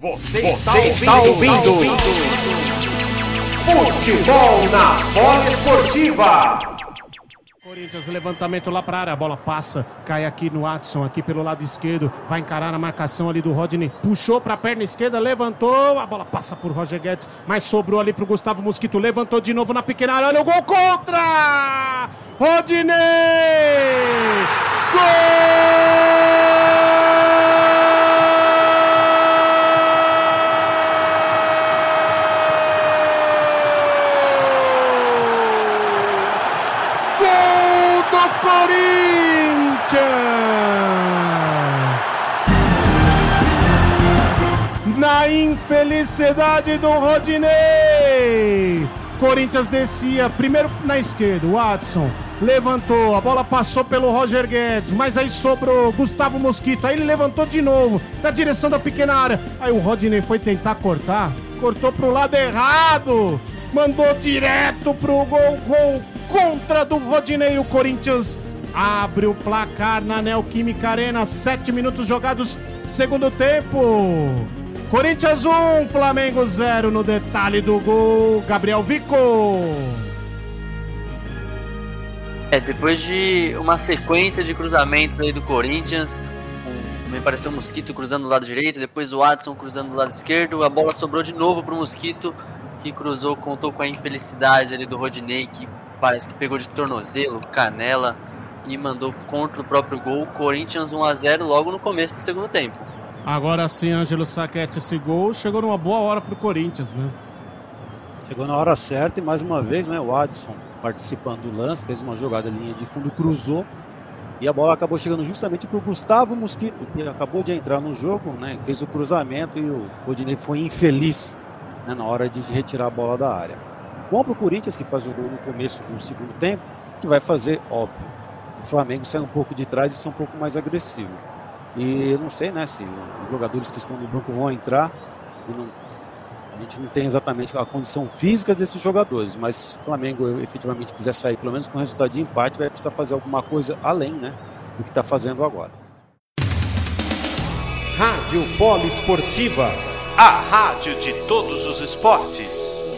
Você, Você está, ouvindo, está ouvindo. Futebol na bola esportiva. Corinthians, levantamento lá para área, a bola passa, cai aqui no Watson, aqui pelo lado esquerdo, vai encarar a marcação ali do Rodney, puxou para a perna esquerda, levantou, a bola passa por Roger Guedes, mas sobrou ali para o Gustavo Mosquito, levantou de novo na pequena área, olha o gol contra! Rodney! Na infelicidade do Rodinei. Corinthians descia primeiro na esquerda, Watson levantou, a bola passou pelo Roger Guedes, mas aí sobrou Gustavo Mosquito, aí ele levantou de novo, na direção da pequena área. Aí o Rodinei foi tentar cortar, cortou pro lado errado, mandou direto pro gol, gol contra do Rodinei. O Corinthians abre o placar na Neoquímica Arena. Sete minutos jogados, segundo tempo. Corinthians 1, Flamengo 0 no detalhe do gol. Gabriel Vico. É, depois de uma sequência de cruzamentos aí do Corinthians, me pareceu o Mosquito cruzando do lado direito, depois o Watson cruzando do lado esquerdo, a bola sobrou de novo para o Mosquito, que cruzou, contou com a infelicidade ali do Rodinei, que parece que pegou de tornozelo, canela, e mandou contra o próprio gol. Corinthians 1 a 0 logo no começo do segundo tempo. Agora sim, Ângelo Saquete, esse gol chegou numa boa hora para o Corinthians, né? Chegou na hora certa e mais uma vez, né, o Adson participando do lance, fez uma jogada linha de fundo, cruzou e a bola acabou chegando justamente para o Gustavo Mosquito, que acabou de entrar no jogo, né, fez o cruzamento e o Rodinei foi infeliz né, na hora de retirar a bola da área. Bom para o Corinthians, que faz o gol no começo do segundo tempo, que vai fazer, óbvio, o Flamengo sai um pouco de trás e ser um pouco mais agressivo. E eu não sei, né, se os jogadores que estão no banco vão entrar. Não, a gente não tem exatamente a condição física desses jogadores, mas se o Flamengo efetivamente quiser sair pelo menos com resultado de empate, vai precisar fazer alguma coisa além, né, do que está fazendo agora. Rádio Polo Esportiva, a rádio de todos os esportes.